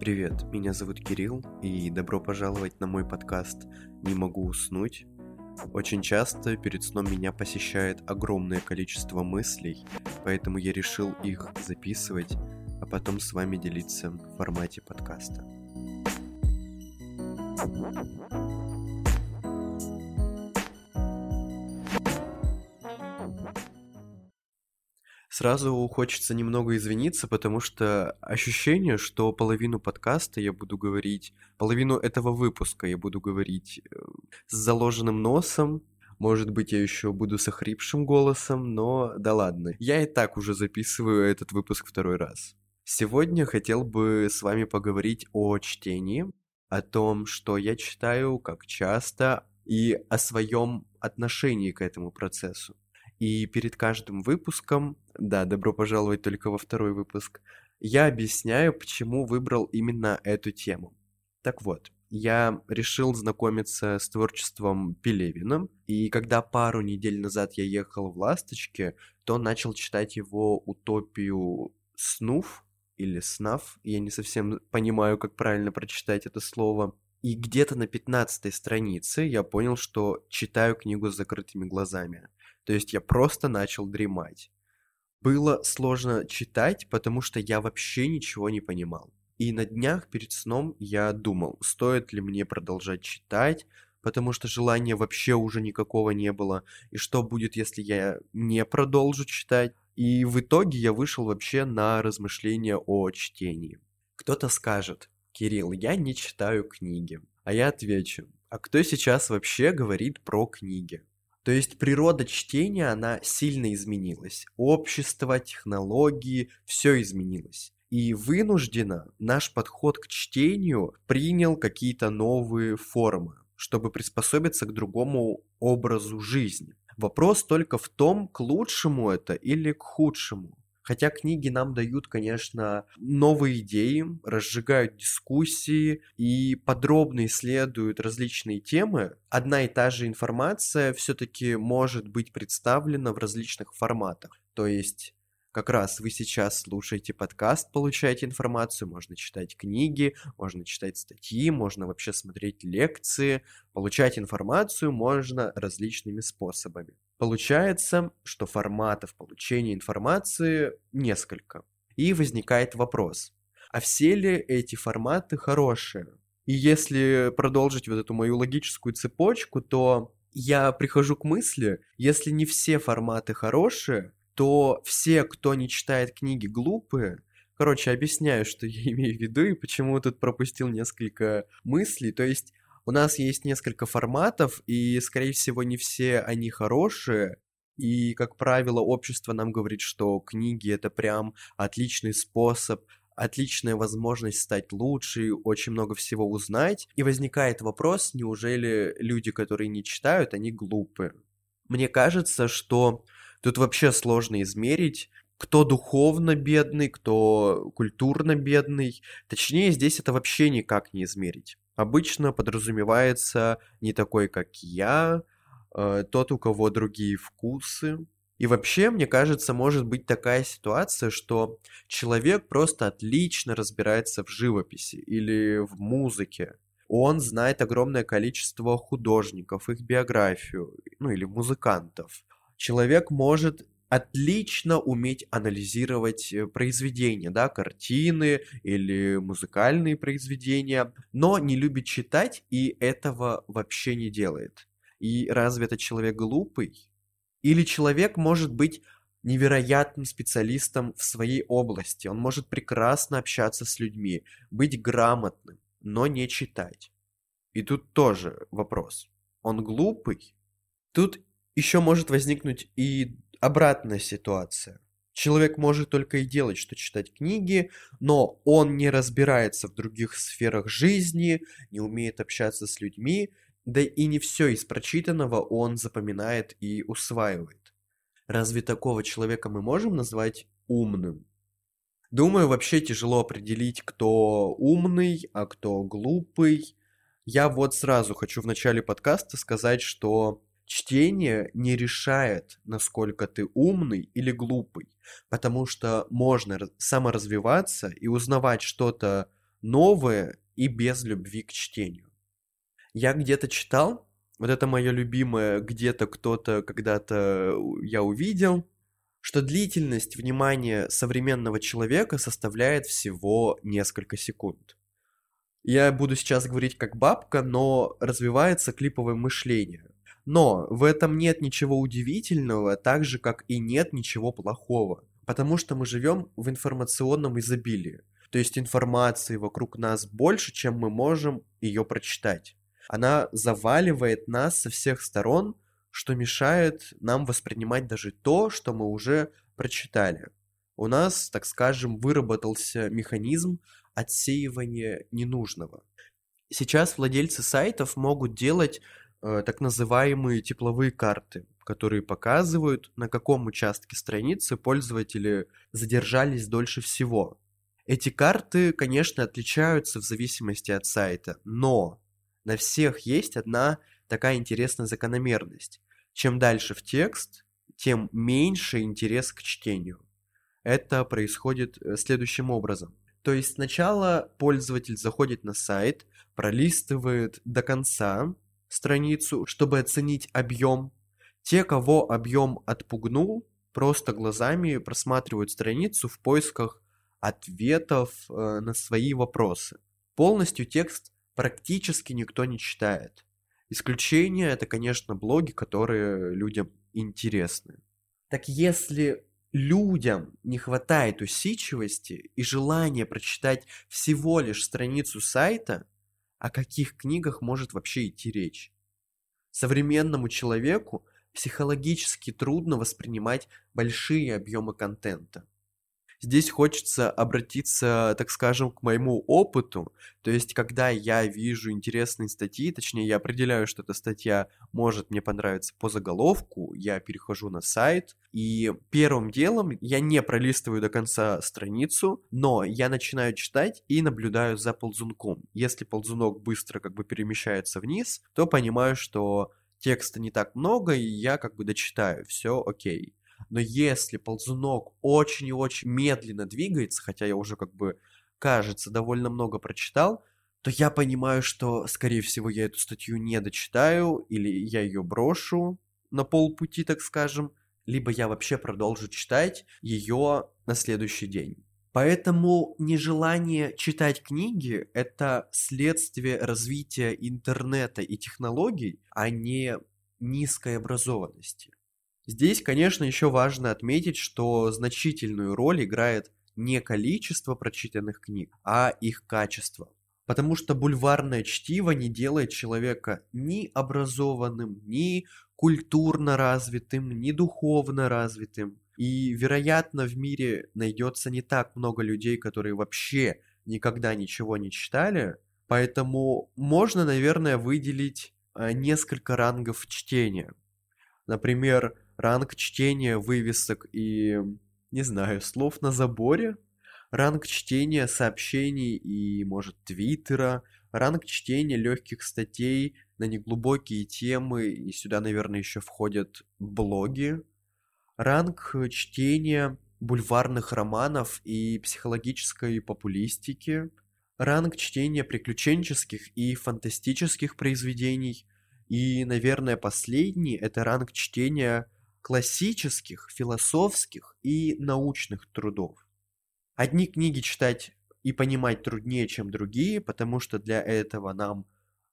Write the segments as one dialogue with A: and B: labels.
A: Привет, меня зовут Кирилл, и добро пожаловать на мой подкаст «Не могу уснуть». Очень часто перед сном меня посещает огромное количество мыслей, поэтому я решил их записывать, а потом с вами делиться в формате подкаста. Сразу хочется немного извиниться, потому что ощущение, что половину подкаста я буду говорить, половину этого выпуска я буду говорить э, с заложенным носом, может быть, я еще буду с охрипшим голосом, но да ладно. Я и так уже записываю этот выпуск второй раз. Сегодня хотел бы с вами поговорить о чтении, о том, что я читаю, как часто, и о своем отношении к этому процессу. И перед каждым выпуском, да, добро пожаловать только во второй выпуск, я объясняю, почему выбрал именно эту тему. Так вот, я решил знакомиться с творчеством Пелевина, и когда пару недель назад я ехал в Ласточке, то начал читать его «Утопию снув» или «снав», я не совсем понимаю, как правильно прочитать это слово. И где-то на 15 странице я понял, что читаю книгу с закрытыми глазами. То есть я просто начал дремать. Было сложно читать, потому что я вообще ничего не понимал. И на днях перед сном я думал, стоит ли мне продолжать читать, потому что желания вообще уже никакого не было. И что будет, если я не продолжу читать? И в итоге я вышел вообще на размышления о чтении. Кто-то скажет, Кирилл, я не читаю книги. А я отвечу, а кто сейчас вообще говорит про книги? То есть природа чтения, она сильно изменилась. Общество, технологии, все изменилось. И вынужденно наш подход к чтению принял какие-то новые формы, чтобы приспособиться к другому образу жизни. Вопрос только в том, к лучшему это или к худшему. Хотя книги нам дают, конечно, новые идеи, разжигают дискуссии и подробно исследуют различные темы, одна и та же информация все-таки может быть представлена в различных форматах. То есть как раз вы сейчас слушаете подкаст, получаете информацию, можно читать книги, можно читать статьи, можно вообще смотреть лекции, получать информацию можно различными способами. Получается, что форматов получения информации несколько. И возникает вопрос, а все ли эти форматы хорошие? И если продолжить вот эту мою логическую цепочку, то я прихожу к мысли, если не все форматы хорошие, то все, кто не читает книги, глупые. Короче, объясняю, что я имею в виду и почему тут пропустил несколько мыслей. То есть у нас есть несколько форматов, и, скорее всего, не все они хорошие. И, как правило, общество нам говорит, что книги — это прям отличный способ отличная возможность стать лучше, очень много всего узнать. И возникает вопрос, неужели люди, которые не читают, они глупые? Мне кажется, что Тут вообще сложно измерить, кто духовно бедный, кто культурно бедный. Точнее, здесь это вообще никак не измерить. Обычно подразумевается не такой, как я, э, тот, у кого другие вкусы. И вообще, мне кажется, может быть такая ситуация, что человек просто отлично разбирается в живописи или в музыке. Он знает огромное количество художников, их биографию, ну или музыкантов человек может отлично уметь анализировать э, произведения, да, картины или музыкальные произведения, но не любит читать и этого вообще не делает. И разве это человек глупый? Или человек может быть невероятным специалистом в своей области, он может прекрасно общаться с людьми, быть грамотным, но не читать. И тут тоже вопрос. Он глупый? Тут еще может возникнуть и обратная ситуация. Человек может только и делать, что читать книги, но он не разбирается в других сферах жизни, не умеет общаться с людьми, да и не все из прочитанного он запоминает и усваивает. Разве такого человека мы можем назвать умным? Думаю, вообще тяжело определить, кто умный, а кто глупый. Я вот сразу хочу в начале подкаста сказать, что Чтение не решает, насколько ты умный или глупый, потому что можно саморазвиваться и узнавать что-то новое и без любви к чтению. Я где-то читал, вот это мое любимое, где-то кто-то когда-то я увидел, что длительность внимания современного человека составляет всего несколько секунд. Я буду сейчас говорить как бабка, но развивается клиповое мышление. Но в этом нет ничего удивительного, так же как и нет ничего плохого. Потому что мы живем в информационном изобилии. То есть информации вокруг нас больше, чем мы можем ее прочитать. Она заваливает нас со всех сторон, что мешает нам воспринимать даже то, что мы уже прочитали. У нас, так скажем, выработался механизм отсеивания ненужного. Сейчас владельцы сайтов могут делать так называемые тепловые карты, которые показывают, на каком участке страницы пользователи задержались дольше всего. Эти карты, конечно, отличаются в зависимости от сайта, но на всех есть одна такая интересная закономерность. Чем дальше в текст, тем меньше интерес к чтению. Это происходит э, следующим образом. То есть сначала пользователь заходит на сайт, пролистывает до конца страницу, чтобы оценить объем. Те, кого объем отпугнул, просто глазами просматривают страницу в поисках ответов э, на свои вопросы. Полностью текст практически никто не читает. Исключение это, конечно, блоги, которые людям интересны. Так если людям не хватает усидчивости и желания прочитать всего лишь страницу сайта, о каких книгах может вообще идти речь? Современному человеку психологически трудно воспринимать большие объемы контента здесь хочется обратиться, так скажем, к моему опыту. То есть, когда я вижу интересные статьи, точнее, я определяю, что эта статья может мне понравиться по заголовку, я перехожу на сайт, и первым делом я не пролистываю до конца страницу, но я начинаю читать и наблюдаю за ползунком. Если ползунок быстро как бы перемещается вниз, то понимаю, что текста не так много, и я как бы дочитаю, все окей. Но если ползунок очень и очень медленно двигается, хотя я уже как бы, кажется, довольно много прочитал, то я понимаю, что, скорее всего, я эту статью не дочитаю, или я ее брошу на полпути, так скажем, либо я вообще продолжу читать ее на следующий день. Поэтому нежелание читать книги – это следствие развития интернета и технологий, а не низкой образованности. Здесь, конечно, еще важно отметить, что значительную роль играет не количество прочитанных книг, а их качество. Потому что бульварное чтиво не делает человека ни образованным, ни культурно развитым, ни духовно развитым. И, вероятно, в мире найдется не так много людей, которые вообще никогда ничего не читали. Поэтому можно, наверное, выделить э, несколько рангов чтения. Например, ранг чтения вывесок и, не знаю, слов на заборе, ранг чтения сообщений и, может, твиттера, ранг чтения легких статей на неглубокие темы, и сюда, наверное, еще входят блоги, ранг чтения бульварных романов и психологической популистики, ранг чтения приключенческих и фантастических произведений, и, наверное, последний – это ранг чтения классических, философских и научных трудов. Одни книги читать и понимать труднее, чем другие, потому что для этого нам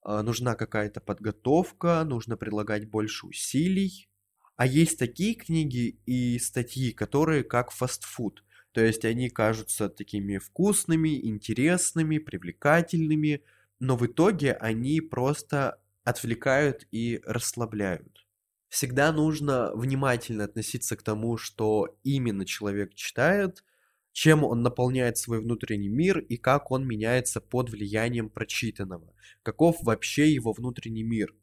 A: э, нужна какая-то подготовка, нужно прилагать больше усилий. А есть такие книги и статьи, которые как фастфуд. То есть они кажутся такими вкусными, интересными, привлекательными, но в итоге они просто отвлекают и расслабляют. Всегда нужно внимательно относиться к тому, что именно человек читает, чем он наполняет свой внутренний мир и как он меняется под влиянием прочитанного, каков вообще его внутренний мир.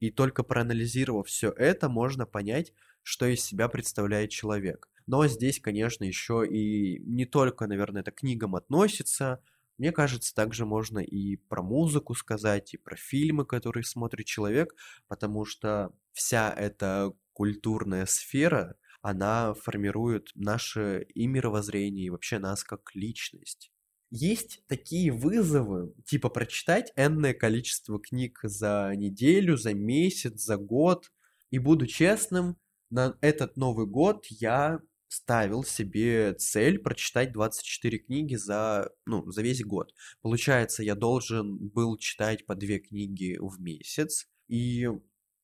A: И только проанализировав все это, можно понять, что из себя представляет человек. Но здесь, конечно, еще и не только, наверное, это к книгам относится, мне кажется, также можно и про музыку сказать, и про фильмы, которые смотрит человек, потому что вся эта культурная сфера, она формирует наше и мировоззрение, и вообще нас как личность. есть такие вызовы, типа прочитать энное количество книг за неделю, за месяц, за год. И буду честным, на этот Новый год я ставил себе цель прочитать 24 книги за, ну, за весь год. Получается, я должен был читать по две книги в месяц. И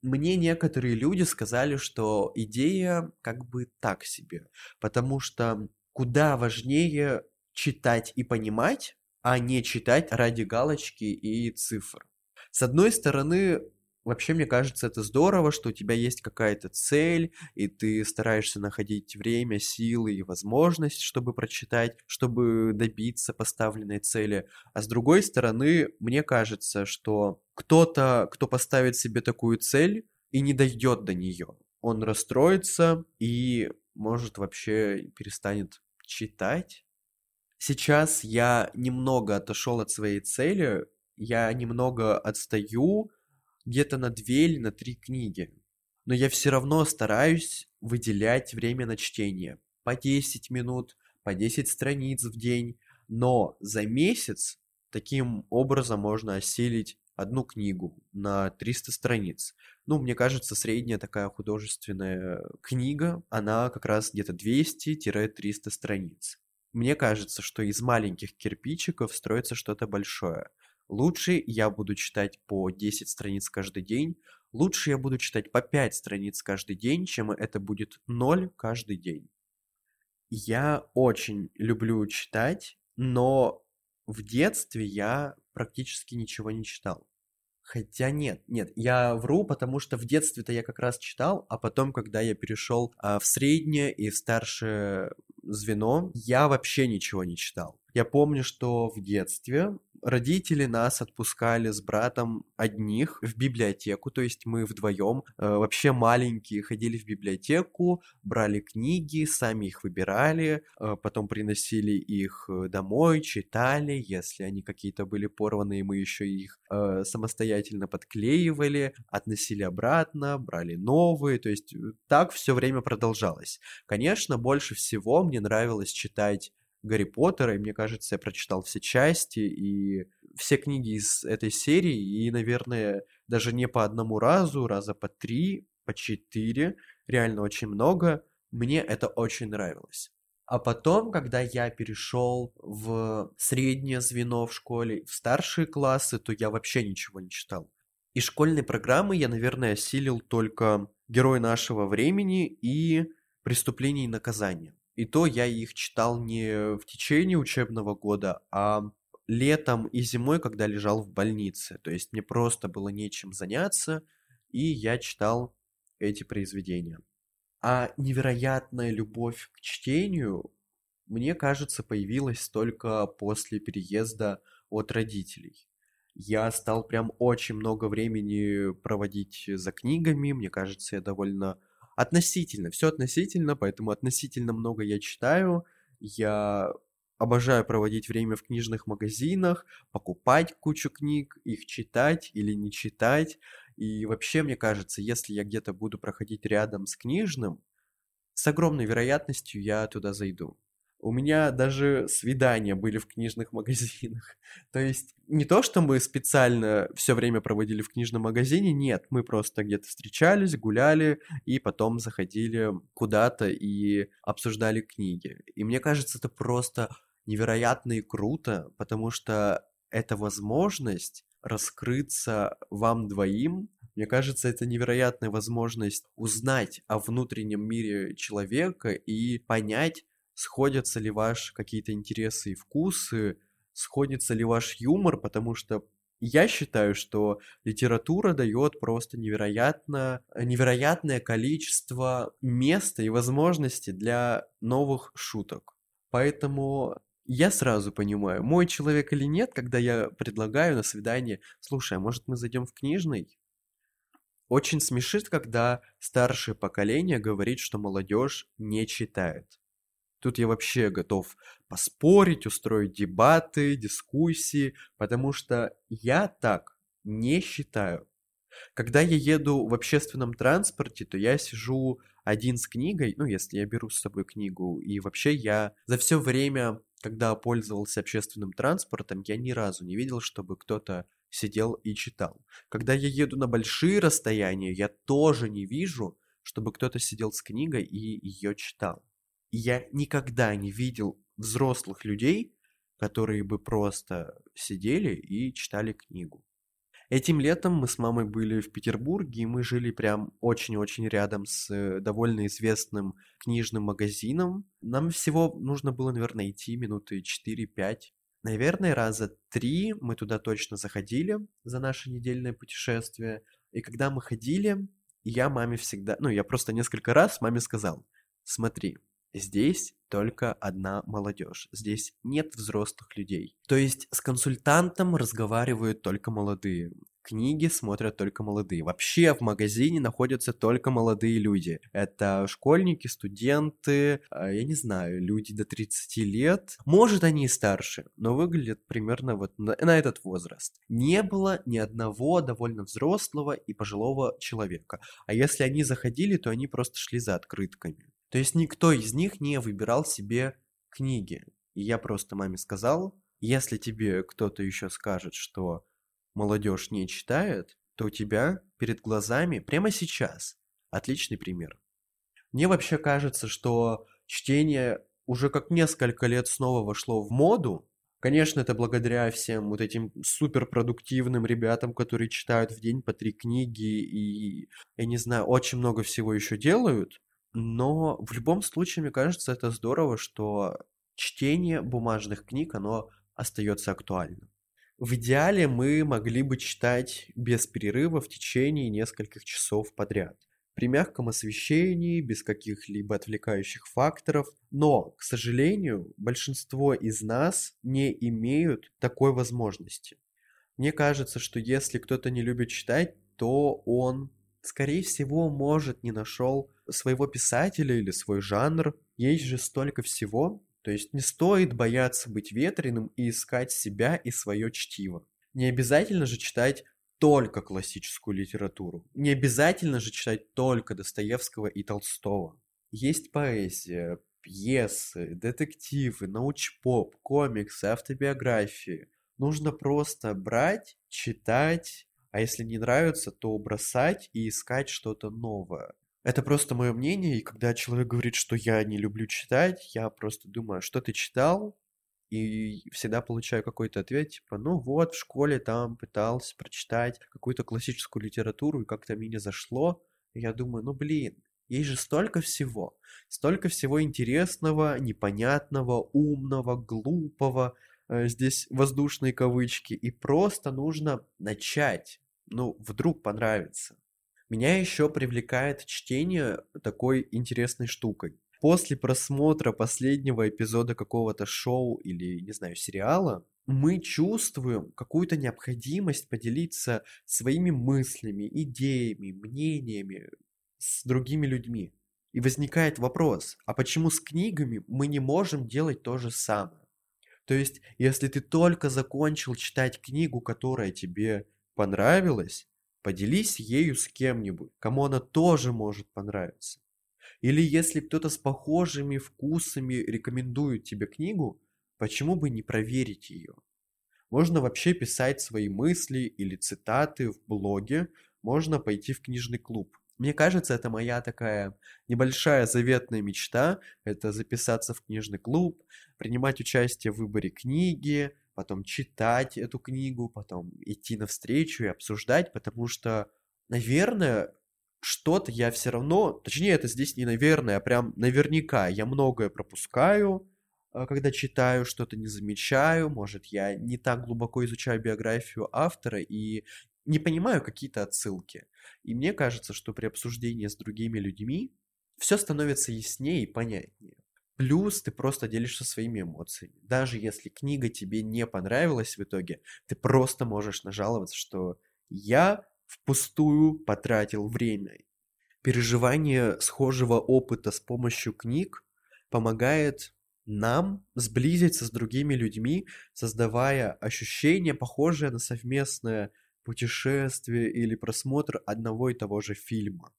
A: мне некоторые люди сказали, что идея как бы так себе, потому что куда важнее читать и понимать, а не читать ради галочки и цифр. С одной стороны, Вообще, мне кажется, это здорово, что у тебя есть какая-то цель, и ты стараешься находить время, силы и возможность, чтобы прочитать, чтобы добиться поставленной цели. А с другой стороны, мне кажется, что кто-то, кто поставит себе такую цель и не дойдет до нее, он расстроится и, может, вообще перестанет читать. Сейчас я немного отошел от своей цели, я немного отстаю, где-то на две или на три книги. Но я все равно стараюсь выделять время на чтение. По 10 минут, по 10 страниц в день. Но за месяц таким образом можно осилить одну книгу на 300 страниц. Ну, мне кажется, средняя такая художественная книга, она как раз где-то 200-300 страниц. Мне кажется, что из маленьких кирпичиков строится что-то большое. Лучше я буду читать по 10 страниц каждый день, лучше я буду читать по 5 страниц каждый день, чем это будет 0 каждый день. Я очень люблю читать, но в детстве я практически ничего не читал. Хотя нет, нет, я вру, потому что в детстве-то я как раз читал, а потом, когда я перешел а, в среднее и в старшее звено, я вообще ничего не читал. Я помню, что в детстве родители нас отпускали с братом одних в библиотеку, то есть мы вдвоем, э, вообще маленькие, ходили в библиотеку, брали книги, сами их выбирали, э, потом приносили их э, домой, читали, если они какие-то были порванные, мы еще их э, самостоятельно подклеивали, относили обратно, брали новые, то есть э, так все время продолжалось. Конечно, больше всего мне нравилось читать Гарри Поттера, и мне кажется, я прочитал все части и все книги из этой серии, и, наверное, даже не по одному разу, раза по три, по четыре, реально очень много. Мне это очень нравилось. А потом, когда я перешел в среднее звено в школе, в старшие классы, то я вообще ничего не читал. И школьной программы я, наверное, осилил только «Герой нашего времени» и «Преступление и наказание». И то я их читал не в течение учебного года, а летом и зимой, когда лежал в больнице. То есть мне просто было нечем заняться, и я читал эти произведения. А невероятная любовь к чтению, мне кажется, появилась только после переезда от родителей. Я стал прям очень много времени проводить за книгами, мне кажется, я довольно Относительно, все относительно, поэтому относительно много я читаю. Я обожаю проводить время в книжных магазинах, покупать кучу книг, их читать или не читать. И вообще, мне кажется, если я где-то буду проходить рядом с книжным, с огромной вероятностью я туда зайду. У меня даже свидания были в книжных магазинах. То есть не то, что мы специально все время проводили в книжном магазине, нет, мы просто где-то встречались, гуляли и потом заходили куда-то и обсуждали книги. И мне кажется, это просто невероятно и круто, потому что это возможность раскрыться вам двоим. Мне кажется, это невероятная возможность узнать о внутреннем мире человека и понять, сходятся ли ваши какие-то интересы и вкусы, сходится ли ваш юмор, потому что я считаю, что литература дает просто невероятно, невероятное количество места и возможностей для новых шуток. Поэтому я сразу понимаю, мой человек или нет, когда я предлагаю на свидание, слушай, а может мы зайдем в книжный? Очень смешит, когда старшее поколение говорит, что молодежь не читает. Тут я вообще готов поспорить, устроить дебаты, дискуссии, потому что я так не считаю. Когда я еду в общественном транспорте, то я сижу один с книгой, ну, если я беру с собой книгу, и вообще я за все время когда пользовался общественным транспортом, я ни разу не видел, чтобы кто-то сидел и читал. Когда я еду на большие расстояния, я тоже не вижу, чтобы кто-то сидел с книгой и ее читал. Я никогда не видел взрослых людей, которые бы просто сидели и читали книгу. Этим летом мы с мамой были в Петербурге, и мы жили прям очень-очень рядом с э, довольно известным книжным магазином. Нам всего нужно было, наверное, идти минуты 4-5. Наверное, раза три мы туда точно заходили за наше недельное путешествие. И когда мы ходили, я маме всегда... Ну, я просто несколько раз маме сказал, смотри, Здесь только одна молодежь. Здесь нет взрослых людей. То есть с консультантом разговаривают только молодые. Книги смотрят только молодые. Вообще в магазине находятся только молодые люди. Это школьники, студенты, а, я не знаю, люди до 30 лет. Может, они и старше, но выглядят примерно вот на, на этот возраст. Не было ни одного довольно взрослого и пожилого человека. А если они заходили, то они просто шли за открытками. То есть никто из них не выбирал себе книги. И я просто маме сказал, если тебе кто-то еще скажет, что молодежь не читает, то у тебя перед глазами прямо сейчас отличный пример. Мне вообще кажется, что чтение уже как несколько лет снова вошло в моду. Конечно, это благодаря всем вот этим суперпродуктивным ребятам, которые читают в день по три книги и, я не знаю, очень много всего еще делают. Но в любом случае, мне кажется, это здорово, что чтение бумажных книг, оно остается актуальным. В идеале мы могли бы читать без перерыва в течение нескольких часов подряд. При мягком освещении, без каких-либо отвлекающих факторов. Но, к сожалению, большинство из нас не имеют такой возможности. Мне кажется, что если кто-то не любит читать, то он скорее всего, может, не нашел своего писателя или свой жанр. Есть же столько всего. То есть не стоит бояться быть ветреным и искать себя и свое чтиво. Не обязательно же читать только классическую литературу. Не обязательно же читать только Достоевского и Толстого. Есть поэзия, пьесы, детективы, научпоп, комиксы, автобиографии. Нужно просто брать, читать а если не нравится, то бросать и искать что-то новое. Это просто мое мнение, и когда человек говорит, что я не люблю читать, я просто думаю, что ты читал, и всегда получаю какой-то ответ, типа, ну вот, в школе там пытался прочитать какую-то классическую литературу, и как-то мне не зашло. И я думаю, ну блин, есть же столько всего, столько всего интересного, непонятного, умного, глупого, здесь воздушные кавычки, и просто нужно начать. Ну, вдруг понравится. Меня еще привлекает чтение такой интересной штукой. После просмотра последнего эпизода какого-то шоу или, не знаю, сериала, мы чувствуем какую-то необходимость поделиться своими мыслями, идеями, мнениями с другими людьми. И возникает вопрос, а почему с книгами мы не можем делать то же самое? То есть, если ты только закончил читать книгу, которая тебе понравилась, поделись ею с кем-нибудь, кому она тоже может понравиться. Или если кто-то с похожими вкусами рекомендует тебе книгу, почему бы не проверить ее? Можно вообще писать свои мысли или цитаты в блоге, можно пойти в книжный клуб. Мне кажется, это моя такая небольшая заветная мечта, это записаться в книжный клуб, принимать участие в выборе книги, потом читать эту книгу, потом идти навстречу и обсуждать, потому что, наверное, что-то я все равно, точнее, это здесь не наверное, а прям наверняка. Я многое пропускаю, а, когда читаю, что-то не замечаю, может, я не так глубоко изучаю биографию автора и не понимаю какие-то отсылки. И мне кажется, что при обсуждении с другими людьми все становится яснее и понятнее. Плюс ты просто делишься своими эмоциями. Даже если книга тебе не понравилась в итоге, ты просто можешь нажаловаться, что я впустую потратил время. Переживание схожего опыта с помощью книг помогает нам сблизиться с другими людьми, создавая ощущение, похожее на совместное путешествие или просмотр одного и того же фильма.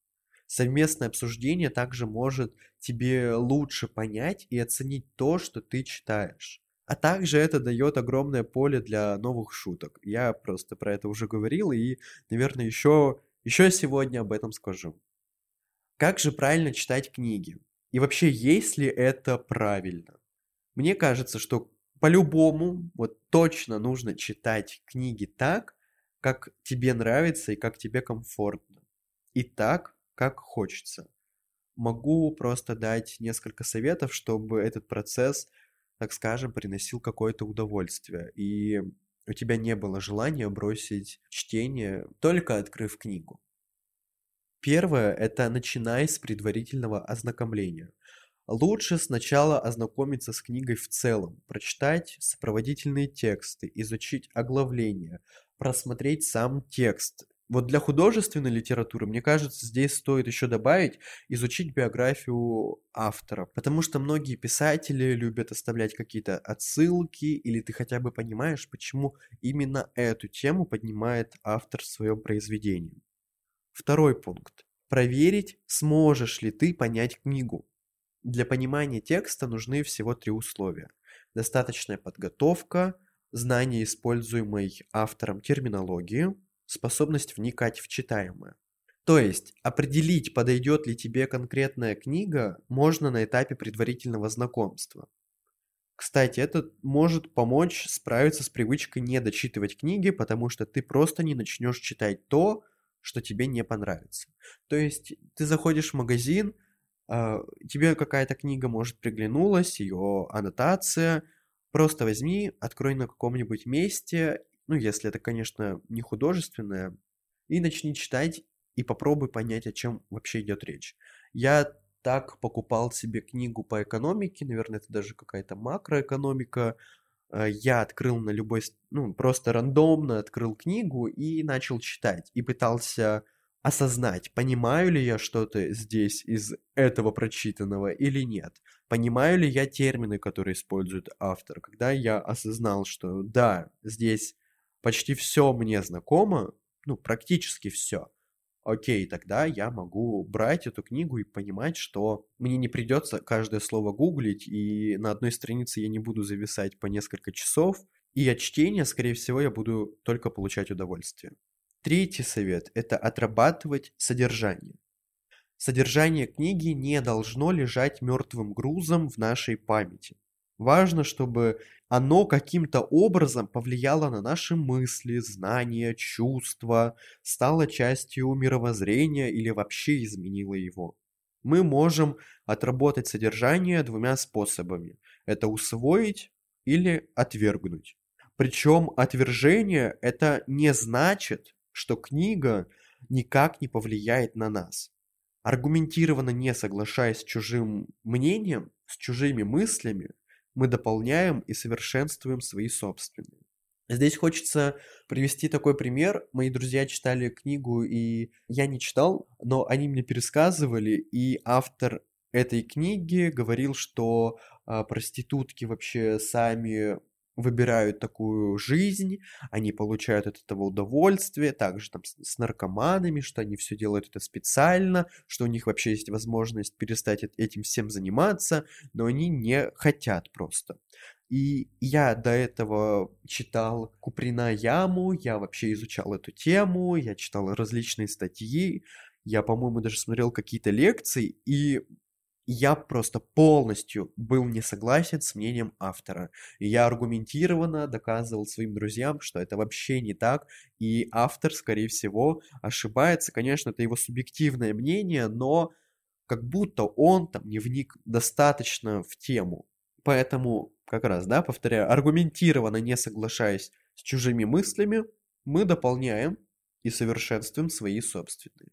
A: Совместное обсуждение также может тебе лучше понять и оценить то, что ты читаешь. А также это дает огромное поле для новых шуток. Я просто про это уже говорил и, наверное, еще, еще сегодня об этом скажу. Как же правильно читать книги? И вообще, есть ли это правильно? Мне кажется, что по-любому, вот точно нужно читать книги так, как тебе нравится и как тебе комфортно. И так, как хочется. Могу просто дать несколько советов, чтобы этот процесс, так скажем, приносил какое-то удовольствие. И у тебя не было желания бросить чтение, только открыв книгу. Первое – это начинай с предварительного ознакомления. Лучше сначала ознакомиться с книгой в целом, прочитать сопроводительные тексты, изучить оглавление, просмотреть сам текст. Вот для художественной литературы, мне кажется, здесь стоит еще добавить изучить биографию автора, потому что многие писатели любят оставлять какие-то отсылки, или ты хотя бы понимаешь, почему именно эту тему поднимает автор в своем произведении. Второй пункт. Проверить, сможешь ли ты понять книгу. Для понимания текста нужны всего три условия. Достаточная подготовка, знание используемой автором терминологии, способность вникать в читаемое. То есть определить, подойдет ли тебе конкретная книга, можно на этапе предварительного знакомства. Кстати, это может помочь справиться с привычкой не дочитывать книги, потому что ты просто не начнешь читать то, что тебе не понравится. То есть ты заходишь в магазин, а, тебе какая-то книга может приглянулась, ее аннотация, просто возьми, открой на каком-нибудь месте, ну, если это, конечно, не художественное, и начни читать, и попробуй понять, о чем вообще идет речь. Я так покупал себе книгу по экономике, наверное, это даже какая-то макроэкономика, Э, я открыл на любой, ну, просто рандомно открыл книгу и начал читать. И пытался осознать, понимаю ли я что-то здесь из этого прочитанного или нет. Понимаю ли я термины, которые использует автор. Когда я осознал, что да, здесь почти все мне знакомо, ну, практически все, окей, тогда я могу брать эту книгу и понимать, что мне не придется каждое слово гуглить, и на одной странице я не буду зависать по несколько часов, и от чтения, скорее всего, я буду только получать удовольствие. Третий совет – это отрабатывать содержание. Содержание книги не должно лежать мертвым грузом в нашей памяти. Важно, чтобы оно каким-то образом повлияло на наши мысли, знания, чувства, стало частью мировоззрения или вообще изменило его. Мы можем отработать содержание двумя способами. Это усвоить или отвергнуть. Причем отвержение это не значит, что книга никак не повлияет на нас. Аргументированно не соглашаясь с чужим мнением, с чужими мыслями, мы дополняем и совершенствуем свои собственные. Здесь хочется привести такой пример. Мои друзья читали книгу, и я не читал, но они мне пересказывали, и автор этой книги говорил, что а, проститутки вообще сами выбирают такую жизнь, они получают от этого удовольствие, также там с, наркоманами, что они все делают это специально, что у них вообще есть возможность перестать этим всем заниматься, но они не хотят просто. И я до этого читал Куприна Яму, я вообще изучал эту тему, я читал различные статьи, я, по-моему, даже смотрел какие-то лекции, и я просто полностью был не согласен с мнением автора. И я аргументированно доказывал своим друзьям, что это вообще не так, и автор, скорее всего, ошибается. Конечно, это его субъективное мнение, но как будто он там не вник достаточно в тему. Поэтому, как раз, да, повторяю, аргументированно не соглашаясь с чужими мыслями, мы дополняем и совершенствуем свои собственные.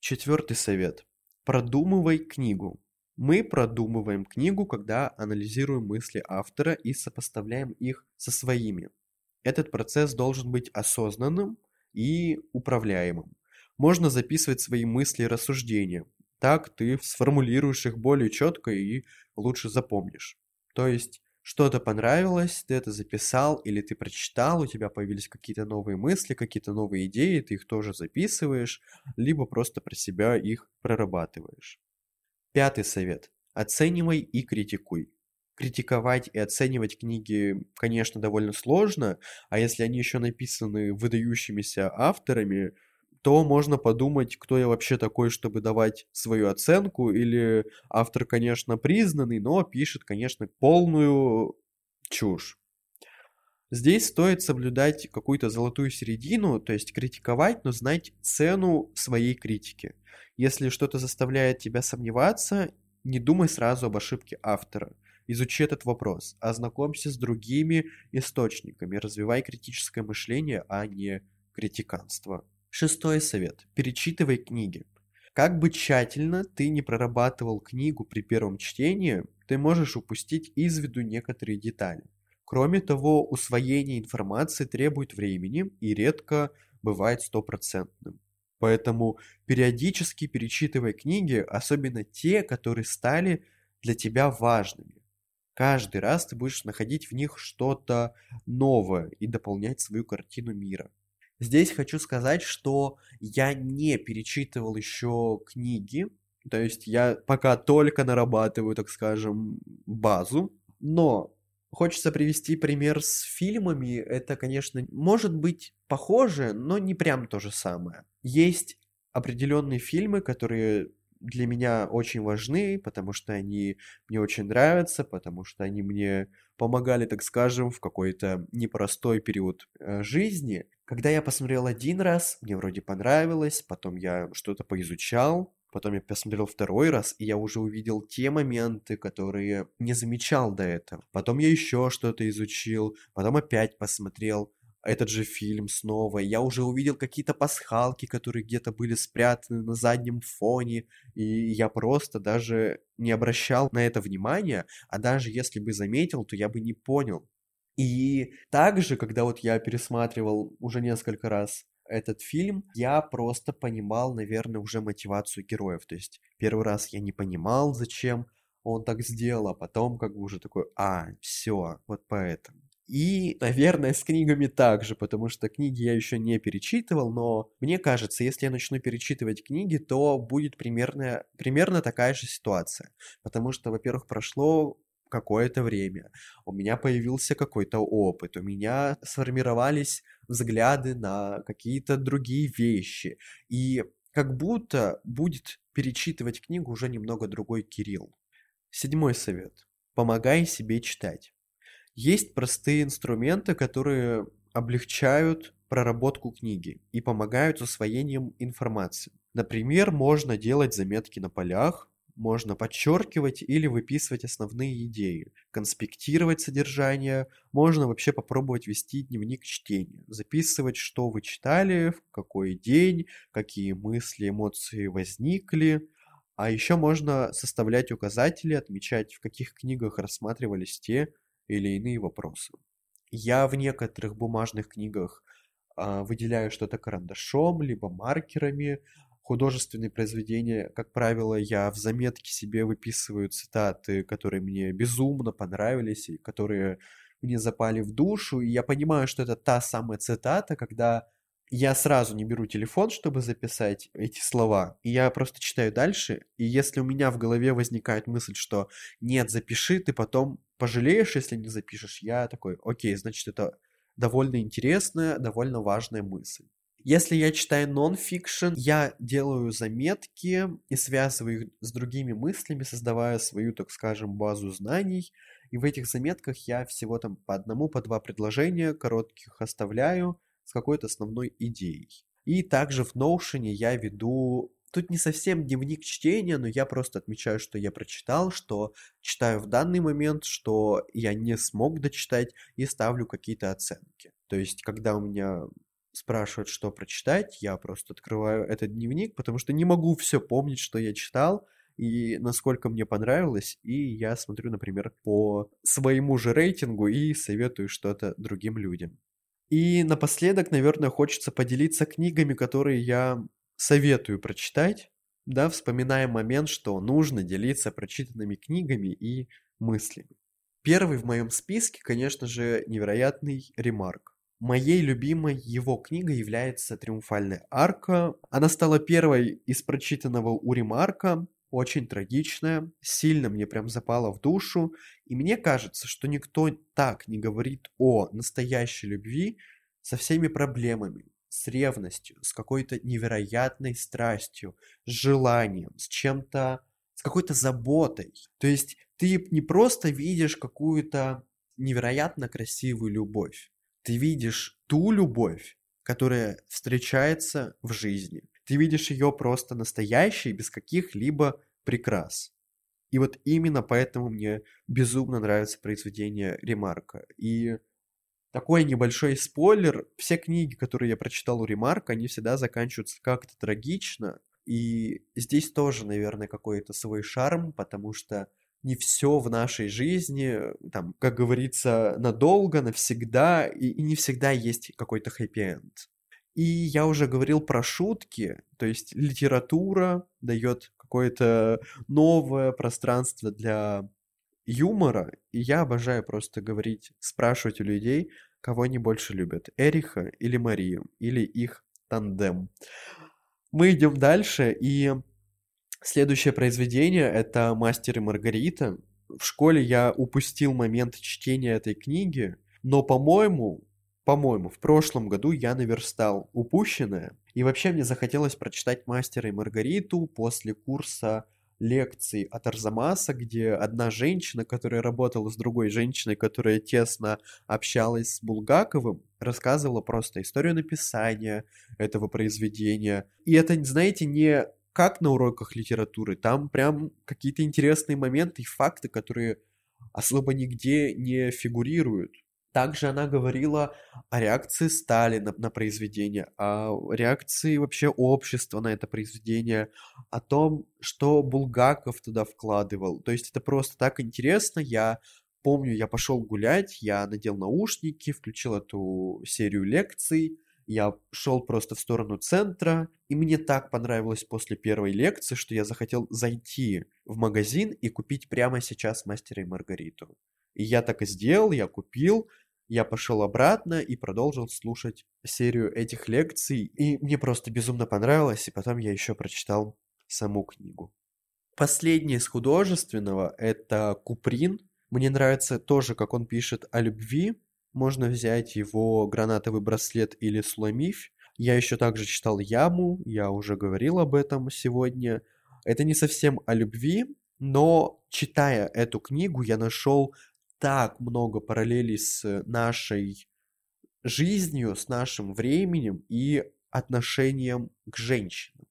A: Четвертый совет. Продумывай книгу. Мы продумываем книгу, когда анализируем мысли автора и сопоставляем их со своими. Этот процесс должен быть осознанным и управляемым. Можно записывать свои мысли и рассуждения. Так ты сформулируешь их более четко и лучше запомнишь. То есть что-то понравилось, ты это записал или ты прочитал, у тебя появились какие-то новые мысли, какие-то новые идеи, ты их тоже записываешь, либо просто про себя их прорабатываешь. Пятый совет. Оценивай и критикуй. критиковать и оценивать книги, конечно, довольно сложно, а если они еще написаны выдающимися авторами, то можно подумать, кто я вообще такой, чтобы давать свою оценку, или автор, конечно, признанный, но пишет, конечно, полную чушь. Здесь стоит соблюдать какую-то золотую середину, то есть критиковать, но знать цену своей критики. Если что-то заставляет тебя сомневаться, не думай сразу об ошибке автора. Изучи этот вопрос, ознакомься с другими источниками, развивай критическое мышление, а не критиканство. Шестой совет. Перечитывай книги. Как бы тщательно ты не прорабатывал книгу при первом чтении, ты можешь упустить из виду некоторые детали. Кроме того, усвоение информации требует времени и редко бывает стопроцентным. Поэтому периодически перечитывай книги, особенно те, которые стали для тебя важными. Каждый раз ты будешь находить в них что-то новое и дополнять свою картину мира. Здесь хочу сказать, что я не перечитывал еще книги, то есть я пока только нарабатываю, так скажем, базу, но хочется привести пример с фильмами. Это, конечно, может быть похоже, но не прям то же самое. Есть определенные фильмы, которые для меня очень важны, потому что они мне очень нравятся, потому что они мне помогали, так скажем, в какой-то непростой период э, жизни. Когда я посмотрел один раз, мне вроде понравилось, потом я что-то поизучал, потом я посмотрел второй раз, и я уже увидел те моменты, которые не замечал до этого. Потом я еще что-то изучил, потом опять посмотрел этот же фильм снова. Я уже увидел какие-то пасхалки, которые где-то были спрятаны на заднем фоне, и я просто даже не обращал на это внимания, а даже если бы заметил, то я бы не понял. И также, когда вот я пересматривал уже несколько раз этот фильм, я просто понимал, наверное, уже мотивацию героев. То есть первый раз я не понимал, зачем он так сделал, а потом как бы уже такой, а, все, вот поэтому. И, наверное, с книгами также, потому что книги я еще не перечитывал, но мне кажется, если я начну перечитывать книги, то будет примерно, примерно такая же ситуация. Потому что, во-первых, прошло какое-то время, у меня появился какой-то опыт, у меня сформировались взгляды на какие-то другие вещи. И как будто будет перечитывать книгу уже немного другой Кирилл. Седьмой совет. Помогай себе читать. Есть простые инструменты, которые облегчают проработку книги и помогают усвоением информации. Например, можно делать заметки на полях, можно подчеркивать или выписывать основные идеи, конспектировать содержание, можно вообще попробовать вести дневник чтения, записывать, что вы читали, в какой день, какие мысли, эмоции возникли. А еще можно составлять указатели, отмечать, в каких книгах рассматривались те или иные вопросы. Я в некоторых бумажных книгах а, выделяю что-то карандашом, либо маркерами. Художественные произведения, как правило, я в заметке себе выписываю цитаты, которые мне безумно понравились, и которые мне запали в душу, и я понимаю, что это та самая цитата, когда я сразу не беру телефон, чтобы записать эти слова, и я просто читаю дальше, и если у меня в голове возникает мысль, что нет, запиши, ты потом пожалеешь, если не запишешь, я такой, окей, значит, это довольно интересная, довольно важная мысль. Если я читаю нон-фикшн, я делаю заметки и связываю их с другими мыслями, создавая свою, так скажем, базу знаний. И в этих заметках я всего там по одному, по два предложения коротких оставляю, с какой-то основной идеей. И также в Notion я веду Тут не совсем дневник чтения, но я просто отмечаю, что я прочитал, что читаю в данный момент, что я не смог дочитать и ставлю какие-то оценки. То есть, когда у меня спрашивают, что прочитать, я просто открываю этот дневник, потому что не могу все помнить, что я читал, и насколько мне понравилось, и я смотрю, например, по своему же рейтингу и советую что-то другим людям. И напоследок, наверное, хочется поделиться книгами, которые я советую прочитать, да, вспоминая момент, что нужно делиться прочитанными книгами и мыслями. Первый в моем списке, конечно же, невероятный ремарк. Моей любимой его книгой является «Триумфальная арка». Она стала первой из прочитанного у ремарка, очень трагичная, сильно мне прям запала в душу, и мне кажется, что никто так не говорит о настоящей любви со всеми проблемами, с ревностью, с какой-то невероятной страстью, с желанием, с чем-то, с какой-то заботой. То есть ты не просто видишь какую-то невероятно красивую любовь, ты видишь ту любовь, которая встречается в жизни. Ты видишь ее просто настоящей, без каких-либо прикрас. И вот именно поэтому мне безумно нравится произведение Ремарка. И такой небольшой спойлер. Все книги, которые я прочитал у Ремарка, они всегда заканчиваются как-то трагично. И здесь тоже, наверное, какой-то свой шарм, потому что не все в нашей жизни, там, как говорится, надолго, навсегда, и, и не всегда есть какой-то хэппи-энд. И я уже говорил про шутки, то есть литература дает какое-то новое пространство для юмора, и я обожаю просто говорить, спрашивать у людей, кого они больше любят, Эриха или Марию, или их тандем. Мы идем дальше, и Следующее произведение — это «Мастер и Маргарита». В школе я упустил момент чтения этой книги, но, по-моему, по-моему, в прошлом году я наверстал упущенное. И вообще мне захотелось прочитать «Мастера и Маргариту» после курса лекций от Арзамаса, где одна женщина, которая работала с другой женщиной, которая тесно общалась с Булгаковым, рассказывала просто историю написания этого произведения. И это, знаете, не как на уроках литературы, там прям какие-то интересные моменты и факты, которые особо нигде не фигурируют. Также она говорила о реакции Сталина на произведение, о реакции вообще общества на это произведение, о том, что Булгаков туда вкладывал. То есть это просто так интересно. Я помню, я пошел гулять, я надел наушники, включил эту серию лекций, я шел просто в сторону центра, и мне так понравилось после первой лекции, что я захотел зайти в магазин и купить прямо сейчас «Мастера и Маргариту». И я так и сделал, я купил, я пошел обратно и продолжил слушать серию этих лекций, и мне просто безумно понравилось, и потом я еще прочитал саму книгу. Последнее из художественного — это Куприн. Мне нравится тоже, как он пишет о любви, можно взять его гранатовый браслет или сломив. Я еще также читал Яму, я уже говорил об этом сегодня. Это не совсем о любви, но читая эту книгу, я нашел так много параллелей с нашей жизнью, с нашим временем и отношением к женщинам.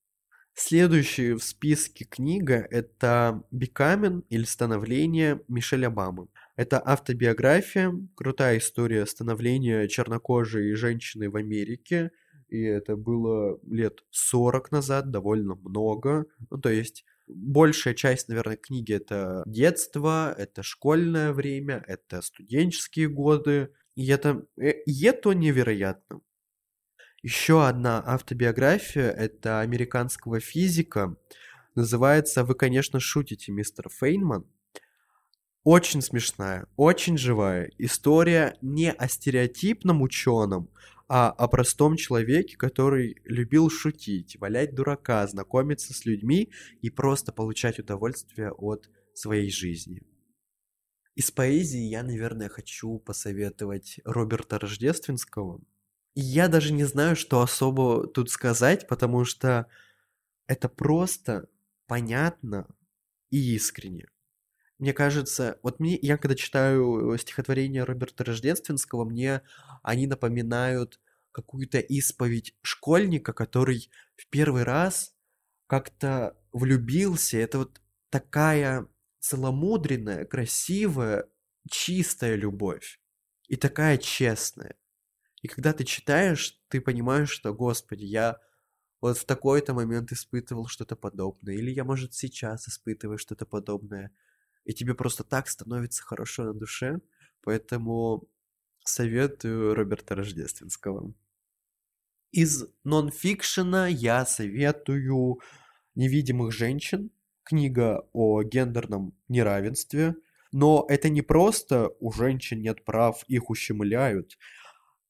A: Следующая в списке книга – это «Бекамен» или «Становление» Мишель Обамы. Это автобиография, крутая история становления чернокожей женщины в Америке. И это было лет 40 назад, довольно много. Ну, то есть большая часть, наверное, книги это детство, это школьное время, это студенческие годы. И это, э, и это невероятно. Еще одна автобиография это американского физика. Называется «Вы, конечно, шутите, мистер Фейнман». Очень смешная, очень живая история не о стереотипном ученом, а о простом человеке, который любил шутить, валять дурака, знакомиться с людьми и просто получать удовольствие от своей жизни. Из поэзии я, наверное, хочу посоветовать Роберта Рождественского. Я даже не знаю, что особо тут сказать, потому что это просто понятно и искренне. Мне кажется, вот мне, я когда читаю стихотворения Роберта Рождественского, мне они напоминают какую-то исповедь школьника, который в первый раз как-то влюбился. Это вот такая целомудренная, красивая, чистая любовь. И такая честная. И когда ты читаешь, ты понимаешь, что, господи, я вот в такой-то момент испытывал что-то подобное. Или я, может, сейчас испытываю что-то подобное и тебе просто так становится хорошо на душе, поэтому советую Роберта Рождественского. Из нонфикшена я советую «Невидимых женщин», книга о гендерном неравенстве, но это не просто у женщин нет прав, их ущемляют,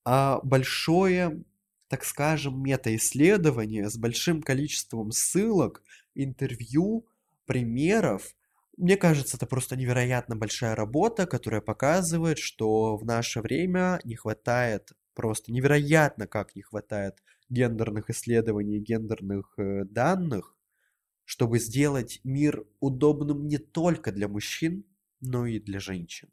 A: а большое, так скажем, метаисследование с большим количеством ссылок, интервью примеров. Мне кажется, это просто невероятно большая работа, которая показывает, что в наше время не хватает, просто невероятно как не хватает гендерных исследований, гендерных э, данных, чтобы сделать мир удобным не только для мужчин, но и для женщин.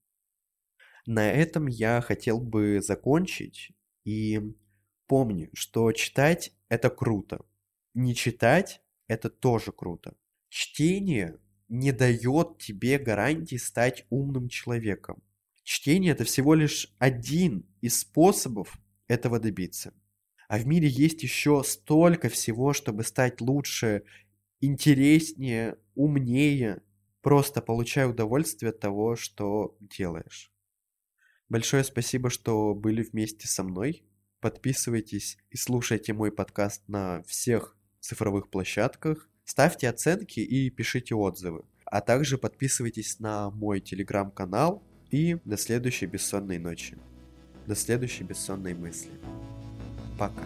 A: На этом я хотел бы закончить. И помни, что читать – это круто. Не читать – это тоже круто. Чтение не дает тебе гарантии стать умным человеком. Чтение – это всего лишь один из способов этого добиться. А в мире есть еще столько всего, чтобы стать лучше, интереснее, умнее. Просто получай удовольствие от того, что делаешь. Большое спасибо, что были вместе со мной. Подписывайтесь и слушайте мой подкаст на всех цифровых площадках. Ставьте оценки и пишите отзывы. А также подписывайтесь на мой телеграм-канал. И до следующей бессонной ночи. До следующей бессонной мысли. Пока.